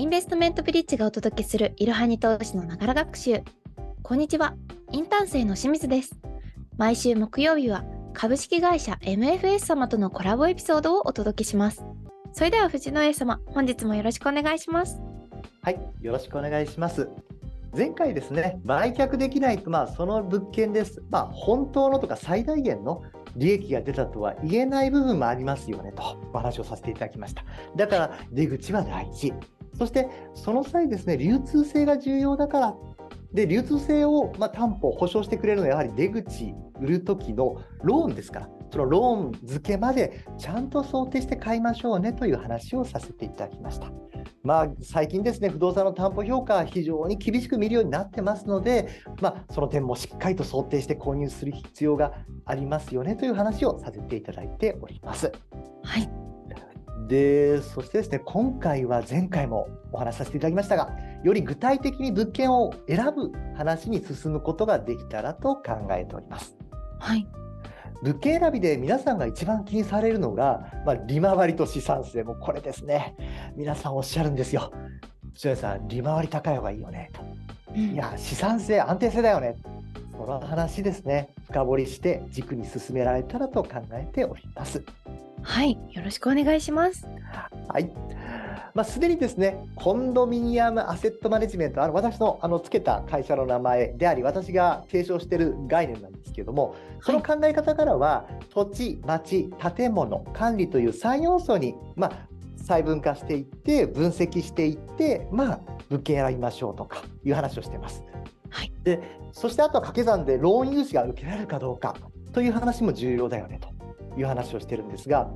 インベストメントブリッジがお届けするいろはに投資のながら学習。こんにちは。インターン生の清水です。毎週木曜日は株式会社 MFS 様とのコラボエピソードをお届けします。それでは藤野 A 様、本日もよろしくお願いします。はい、よろしくお願いします。前回ですね、売却できないと、まあ、その物件です。まあ、本当のとか最大限の利益が出たとは言えない部分もありますよねとお話をさせていただきました。だから出口は大事。そしてその際ですね、流通性が重要だから。で、流通性を、まあ、担保、保証してくれるのはやはり出口売る時のローンですから、そのローン付けまでちゃんと想定して買いましょうねという話をさせていただきました。まあ、最近ですね、不動産の担保評価、非常に厳しく見るようになってますので、まあ、その点もしっかりと想定して購入する必要がありますよねという話をさせていただいております。はい。で、そしてですね、今回は前回もお話しさせていただきましたが、より具体的に物件を選ぶ話に進むことができたらと考えております。はい。物件選びで皆さんが一番気にされるのが、まあ、利回りと資産性、もうこれですね。皆さんおっしゃるんですよ。千代さん、利回り高い方がいいよね。といや、資産性、安定性だよね。その話ですね。深掘りして軸に進められたらと考えております。はい。よろしくお願いします。はい。まあ、すでにですね、コンドミニアムアセットマネジメント、あの私のあのつけた会社の名前であり、私が提唱している概念なんですけれども、その考え方からは、土地、町、建物、管理という3要素に、まあ、細分化していって、分析していって、まあ、物件選びましょうとかいう話をしています。はい。で、そしてあとは掛け算でローン融資が受けられるかどうかという話も重要だよねという話をしてるんですが、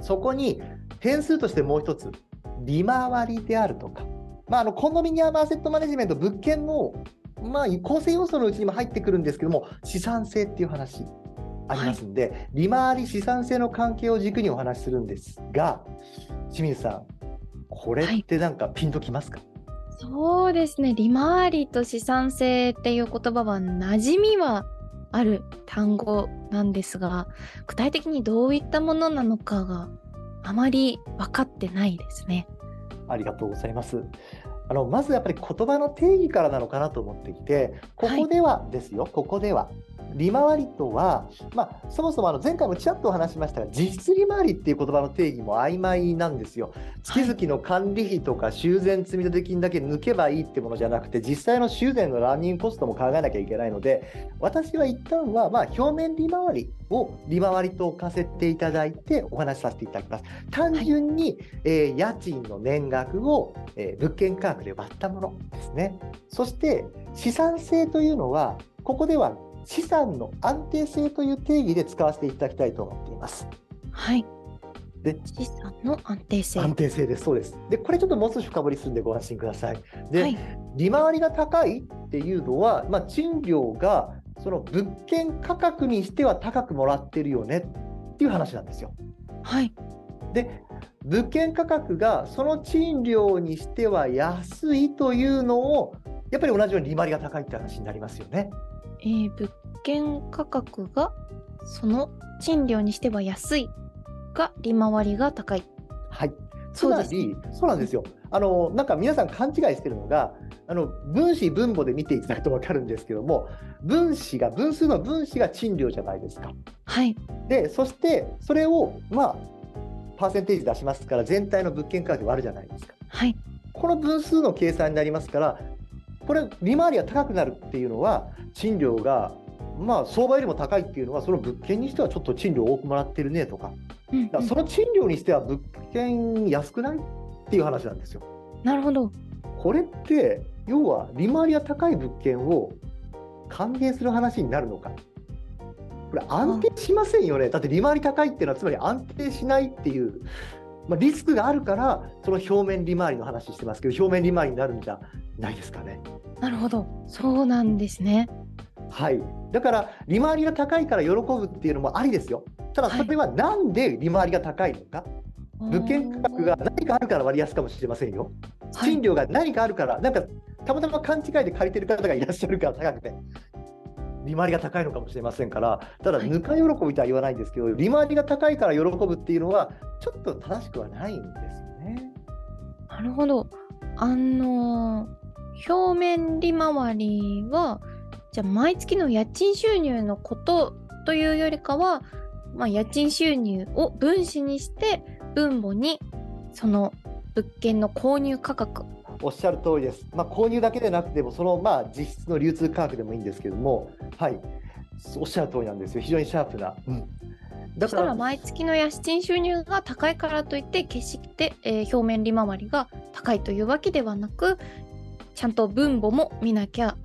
そこに点数としてもう一つ、利回りであるとか、まあ、あのコンドミニアムアセットマネジメント、物件の、まあ、構成要素のうちにも入ってくるんですけども、資産性っていう話ありますんで、利回り、資産性の関係を軸にお話しするんですが、清水さん、これってなんかピンときますか、そうですね。利回りと資産性っていう言葉は馴染みはある単語なんですが、具体的にどういったものなのかがあまり分かってないですね。ありがとうございます。あのまずやっぱり言葉の定義からなのかなと思っていて、ここではですよ、ここでは。利回りとは、まあ、そもそもあの前回もちらっとお話しましたが、実質利回りっていう言葉の定義も曖昧なんですよ。月々の管理費とか修繕積立金だけ抜けばいいってものじゃなくて、実際の修繕のランニングコストも考えなきゃいけないので、私は一旦はまあ表面利回りを利回りと置かせていただいてお話しさせていただきます。単純に、えー家賃の年額を、えー物件価格で割ったものですね。そして資産性というのは、ここでは資産の安定性という定義で使わせていただきたいと思っています。はい。で資産の安定性。安定性です。そうです。で、これちょっともう少し深掘りするんでご安心ください。で、はい。利回りが高いっていうのは、まあ、賃料がその物件価格にしては高くもらってるよねっていう話なんですよ。はい。で、物件価格がその賃料にしては安いというのを、やっぱり同じように利回りが高いって話になりますよね。えー物件価格がその賃料にしては安いが利回りが高い。はい。つそうですまり、そうなんですよ。あの、なんか皆さん勘違いしてるのが、あの、分子分母で見ていただくとわかるんですけども、分子が、分数の分子が賃料じゃないですか。はい。で、そして、それを、まあ、パーセンテージ出しますから、全体の物件価格で割るじゃないですか。はい。この分数の計算になりますから、これ、利回りが高くなるっていうのは、賃料が、まあ、相場よりも高いっていうのは、その物件にしてはちょっと賃料多くもらってるねとか、その賃料にしては物件安くないっていう話なんですよ。なるほど。これって、要は利回りが高い物件を歓迎する話になるのか。これ安定しませんよね。だって利回り高いっていうのはつまり安定しないっていう、まあ、リスクがあるから、その表面利回りの話してますけど、表面利回りになるんじゃないですかね。なるほど。そうなんですね。はい。だから、利回りが高いから喜ぶっていうのもありですよ。ただ、それはなんで利回りが高いのか。物件価格が何かあるから割安かもしれませんよ。はい賃料が何かあるから、なんかたまたま勘違いで借りてる方がいらっしゃるから高くて、利回りが高いのかもしれませんから、ただ、はいぬか喜びとは言わないんですけど、利回りが高いから喜ぶっていうのは、ちょっと正しくはないんですよね。なるほど。あの表面利回りはじゃあ毎月の家賃収入のことというよりかは、まあ、家賃収入を分子にして分母にその物件の購入価格おっしゃる通りです。まあ、購入だけでなくても、そのまあ実質の流通価格でもいいんですけども、はい、おっしゃる通りなんですよ。非常にシャープな。うんだから毎月の家賃収入が高いからといって決して、えー、表面利回りが高いというわけではなくちゃんと分母も見なきゃ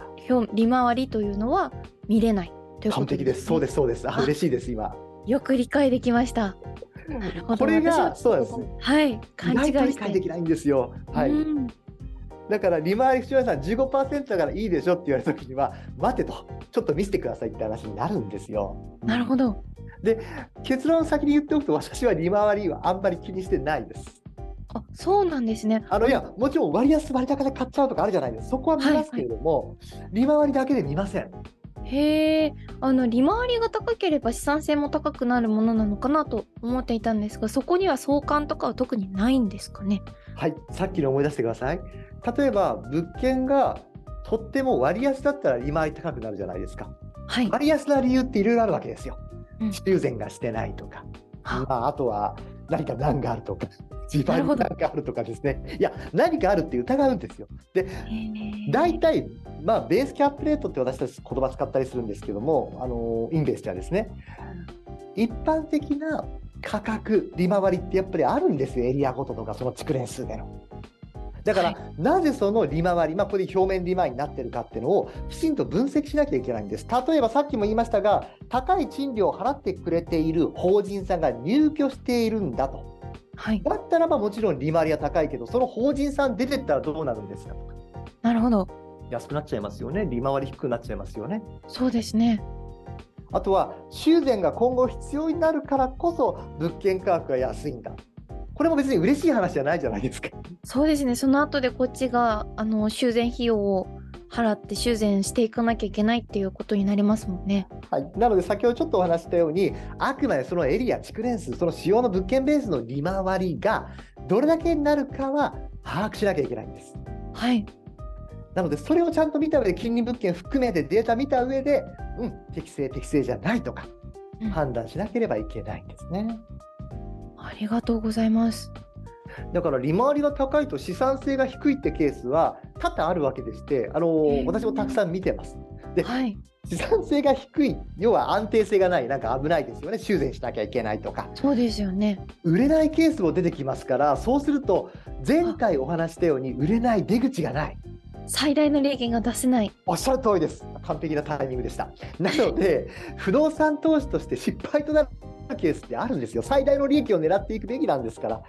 利回りというのは見れないということです、ね、完璧です。そうです、そうです。あ、嬉しいです、今。よく理解できました。これがそうです。はい、勘違いして理解できないんですよ。はい。だから利回り口さん15%だからいいでしょって言われた時には待てとちょっと見せてくださいって話になるんですよ。なるほど。で結論を先に言っておくと私は利回りはあんまり気にしてないです。あそうなんですね。あのいやもちろん割安割高で買っちゃうとかあるじゃないですかそこは見ますけれども、はいはい、利回りだけで見ません。へえあの利回りが高ければ資産性も高くなるものなのかなと思っていたんですがそこには相関とかは特にないんですかね？はい。さっきの思い出してください。例えば物件がとっても割安だったら利回り高くなるじゃないですか、はい、割安な理由っていろいろあるわけですよ、うん、修繕がしてないとか、まあ、あとは何か難があるとか 自賠に難があるとかですね。いや何かあるって疑うんですよ。で大体まあベースキャップレートって私たち言葉使ったりするんですけどもあのインベストはですね。一般的な価格利回りってやっぱりあるんですよ。エリアごととかその築年数での。だから、はい、なぜその利回り、まあ、これ表面利回りになってるかっていうのをきちんと分析しなきゃいけないんです。例えばさっきも言いましたが、高い賃料を払ってくれている法人さんが入居しているんだと。はい、だったらばもちろん利回りは高いけど、その法人さん出てったらどうなるんですかなるほど。安くなっちゃいますよね。利回り低くなっちゃいますよね。そうですね。あとは修繕が今後必要になるからこそ物件価格が安いんだ。これも別に嬉しい話じゃないじゃないですか。そうですね。その後でこっちがあの修繕費用を払って修繕していかなきゃいけないっていうことになりますもんね。はい、なので先ほどちょっとお話したようにあくまでそのエリア築年数その使用の物件ベースの利回りがどれだけになるかは把握しなきゃいけないんです。はいなのでそれをちゃんと見た上で近隣物件含めてデータ見た上で、うん、適正適正じゃないとか判断しなければいけないんですね。うんありがとうございます。だから利回りが高いと資産性が低いってケースは多々あるわけでしてあの、えー、私もたくさん見てます。で、はい、資産性が低い要は安定性がないなんか危ないですよね。修繕しなきゃいけないとか。そうですよね。売れないケースも出てきますからそうすると前回お話したように売れない出口がない。最大の利益が出せない。おっしゃる通りです。完璧なタイミングでした。なので 不動産投資として失敗となるケースってあるんですよ。最大の利益を狙っていくべきなんですから。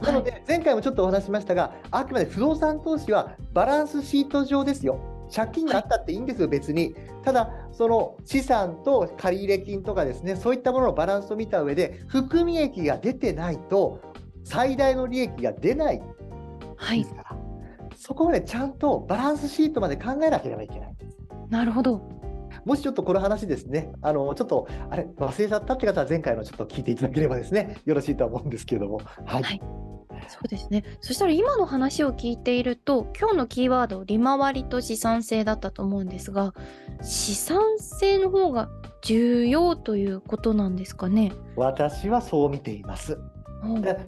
なので、前回もちょっとお話しましたが、あくまで不動産投資はバランスシート上ですよ。借金があったっていいんですよ、別に。ただ、その資産と借入金とかですね、そういったもののバランスを見た上で、含み益が出てないと、最大の利益が出ないですから、はい、そこまでちゃんとバランスシートまで考えなければいけないんです。なるほど。もしちょっとこの話ですね、あのちょっとあれ忘れちゃったって方は前回のちょっと聞いていただければですね、よろしいと思うんですけれども。はい、はいそうですね。そしたら今の話を聞いていると、今日のキーワード、利回りと資産性だったと思うんですが、資産性の方が重要ということなんですかね？私はそう見ています。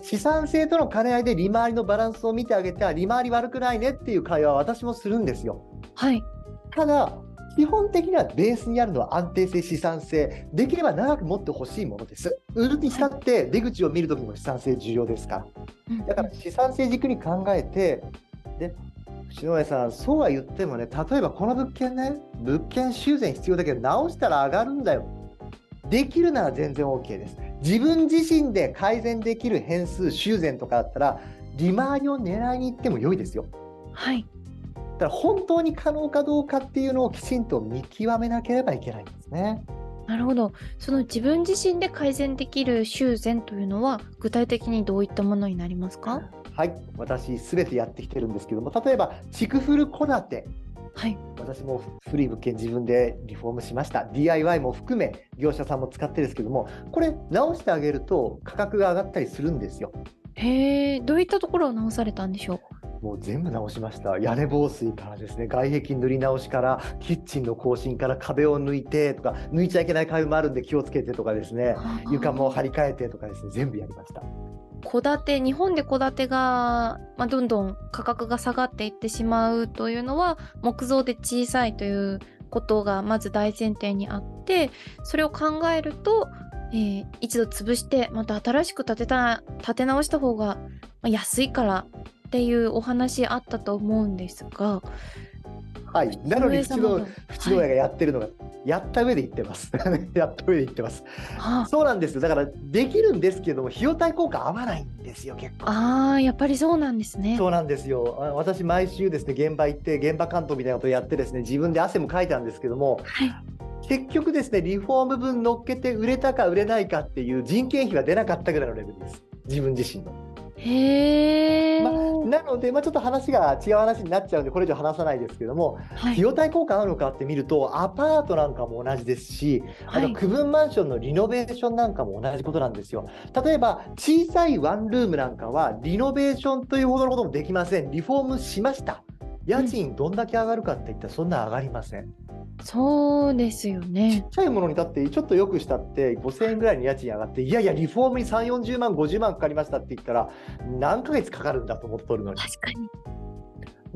資産性との兼ね合いで利回りのバランスを見てあげては利回り悪くないねっていう会話は私もするんですよ。はい。ただ基本的にはベースにあるのは安定性、資産性、できれば長く持ってほしいものです。売るにしたって出口を見るときも資産性重要ですか？ら。だから資産性軸に考えて、で篠上さん、そうは言ってもね、例えばこの物件ね、物件修繕必要だけど、直したら上がるんだよ。できるなら全然 OK です。自分自身で改善できる変数、修繕とかだったら、利回りを狙いに行っても良いですよ。はい。だから本当に可能かどうかっていうのをきちんと見極めなければいけないんですね。なるほど。その自分自身で改善できる修繕というのは具体的にどういったものになりますか？はい、私すべてやってきてるんですけども、例えば築古戸建て。はい、私も古い物件自分でリフォームしました。DIY も含め業者さんも使ってるんですけどもこれ直してあげると価格が上がったりするんですよ。へえどういったところを直されたんでしょう？もう全部直しました。屋根防水からですね、外壁塗り直しから、キッチンの更新から壁を抜いてとか、抜いちゃいけない壁もあるんで気をつけてとかですね、床も張り替えてとかですね、全部やりました。戸建て日本で戸建てが、まあ、どんどん価格が下がっていってしまうというのは木造で小さいということがまず大前提にあってそれを考えると、えー一度潰してまた新しく建てた建て直した方がまあ安いからっていうお話あったと思うんですがはい。なのに、淵野淵野屋がやってるのが、やった上で言ってます。やった上で言ってます。あそうなんですよ。だから、できるんですけども、費用対効果合わないんですよ、結構。あーやっぱりそうなんですね。そうなんですよ。あ私、毎週ですね、現場行って、現場監督みたいなことをやってですね、自分で汗もかいたんですけども、はい結局ですね、リフォーム分乗っけて売れたか売れないかっていう人件費が出なかったぐらいのレベルです。自分自身の。へえ、まなので、まあ、ちょっと話が違う話になっちゃうんで、これ以上話さないですけども、はい費用対効果あるのかって見ると、アパートなんかも同じですし、あはいと区分マンションのリノベーションなんかも同じことなんですよ。例えば、小さいワンルームなんかは、リノベーションというほどのこともできません。リフォームしました。家賃どんだけ上がるかって言ったら、そんな上がりません。そうですよちねっ。ちゃいものにだって、ちょっとよくしたって、5000円ぐらいに家賃上がって、いやいや、リフォームに3、40万、50万かかりましたって言ったら、何ヶ月かかるんだと思っとるのに。確かに。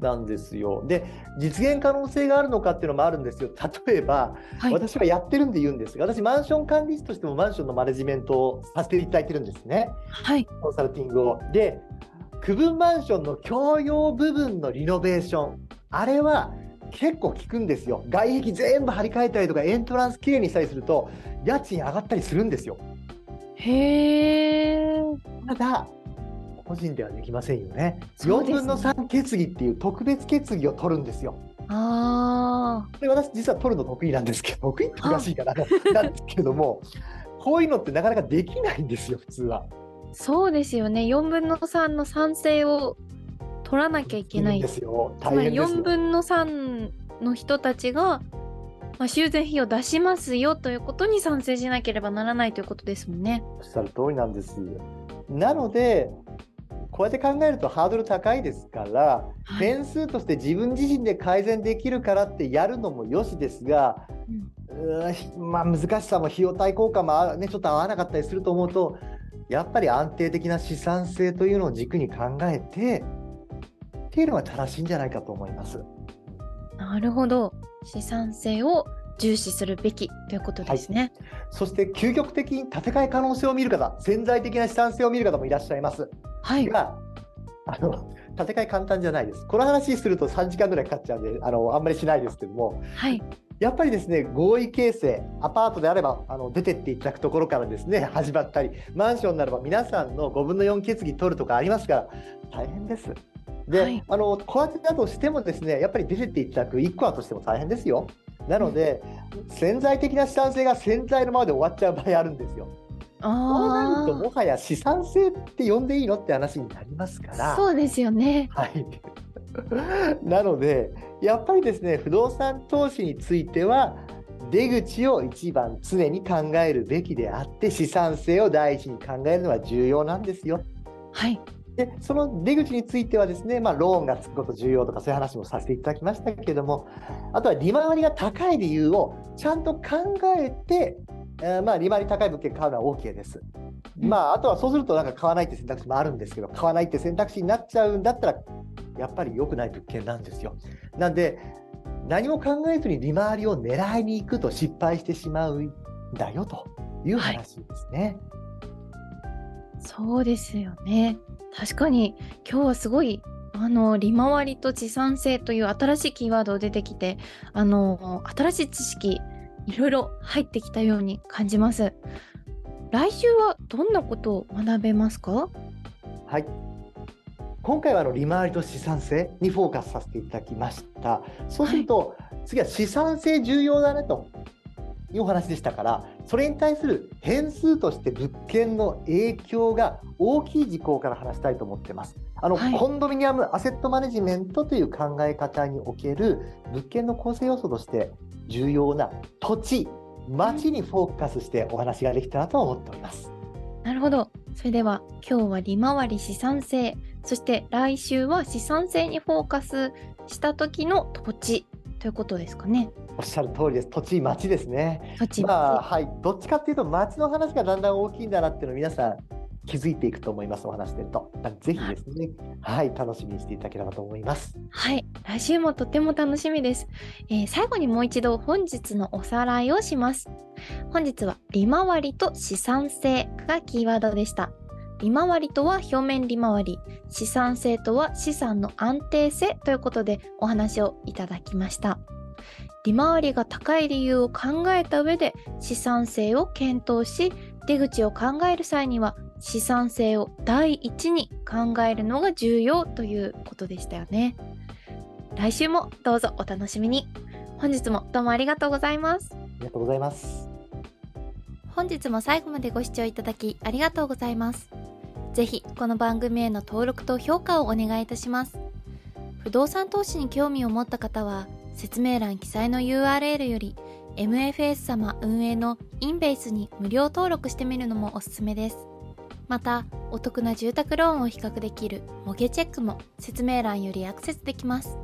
なんですよ。で、実現可能性があるのかっていうのもあるんですよ。例えば、はい。私はやってるんで言うんですが、私、マンション管理士としてもマンションのマネジメントをさせていただいてるんですね、はい。コンサルティングを。で、区分マンションの共用部分のリノベーション、あれは結構効くんですよ。外壁全部張り替えたりとか、エントランスきれいにしたりすると、家賃上がったりするんですよ。へえ。ただ、個人ではできませんよね。4ね分の3決議っていう特別決議を取るんですよ。あで私実は取るの得意なんですけど得意っておかしいかななんですけどもこういうのってなかなかできないんですよ普通は。あ、そうですよね。4分の3の賛成を取らなきゃいけない。んですよ4ですよ。分の3の人たちが、まあ、修繕費を出しますよということに賛成しなければならないということですもんね。おっしゃる通りなんです。なのでこうやって考えるとハードル高いですから、はい。点数として自分自身で改善できるからってやるのもよしですが、うんまあ、難しさも費用対効果もあ、ね、ちょっと合わなかったりすると思うとやっぱり安定的な資産性というのを軸に考えてっていうのが正しいんじゃないかと思います。なるほど。資産性を重視するべきということですね。そして究極的に建て替え可能性を見る方潜在的な資産性を見る方もいらっしゃいますはい。があの建て替え簡単じゃないです。この話すると3時間ぐらいかかっちゃうんであのあんまりしないですけどもはい。やっぱりですね合意形成アパートであればあの出てっていただくところからですね始まったりマンションならば皆さんの5分の4決議取るとかありますから大変です。で、はいあの小当てだとしてもですねやっぱり出てっていただく1個はとしても大変ですよ。なので、潜在的な資産性が潜在のままで終わっちゃう場合あるんですよ。そうなあるともはや資産性って呼んでいいのって話になりますかあ、ら。そうですよね。はい。なので、やっぱりですね、不動産投資については、出口を一番常に考えるべきであって、資産性を第一に考えるのは重要なんですよ。はい。で、その出口についてはですね、まあ、ローンがつくこと重要とか、そういう話もさせていただきましたけれども、あとは利回りが高い理由をちゃんと考えて、えーまあ、利回り高い物件買うのは OK です。うんまあ、あとはそうすると、なんか買わないって選択肢もあるんですけど、買わないって選択肢になっちゃうんだったら、やっぱり良くない物件なんですよ。なんで、何も考えずに利回りを狙いに行くと失敗してしまうんだよという話ですね。そうですよね。確かに今日はすごいあの利回りと資産性という新しいキーワード出てきてあの新しい知識いろいろ入ってきたように感じます。来週はどんなことを学べますか？はい。今回はあの利回りと資産性にフォーカスさせていただきました。そうすると、次は資産性重要だねというお話でしたから、それに対する変数として物件の影響が大きい事項から話したいと思ってます。あの、はいコンドミニアムアセットマネジメントという考え方における物件の構成要素として重要な土地、町にフォーカスしてお話ができたらと思っております。なるほど。それでは今日は利回り資産性そして来週は資産性にフォーカスした時の土地ということですかね。おっしゃる通りです。土地、町ですね。土地、まあ、はい。どっちかっていうと、町の話がだんだん大きいんだなっていうのを皆さん気づいていくと思います、お話してると。ぜひですね、はい、楽しみにしていただければと思います。はい、来週もとても楽しみです。えー、最後にもう一度本日のおさらいをします。本日は利回りと資産性がキーワードでした。利回りとは表面利回り、資産性とは資産の安定性ということでお話をいただきました。利回りが高い理由を考えた上で資産性を検討し、出口を考える際には資産性を第一に考えるのが重要ということでしたよね。来週もどうぞお楽しみに。本日もどうもありがとうございます。ありがとうございます。本日も最後までご視聴いただきありがとうございます。ぜひこの番組への登録と評価をお願いいたします。不動産投資に興味を持った方は説明欄記載の URL より MFS 様運営のインベースに無料登録してみるのもおすすめです。また、お得な住宅ローンを比較できる模型チェックも説明欄よりアクセスできます。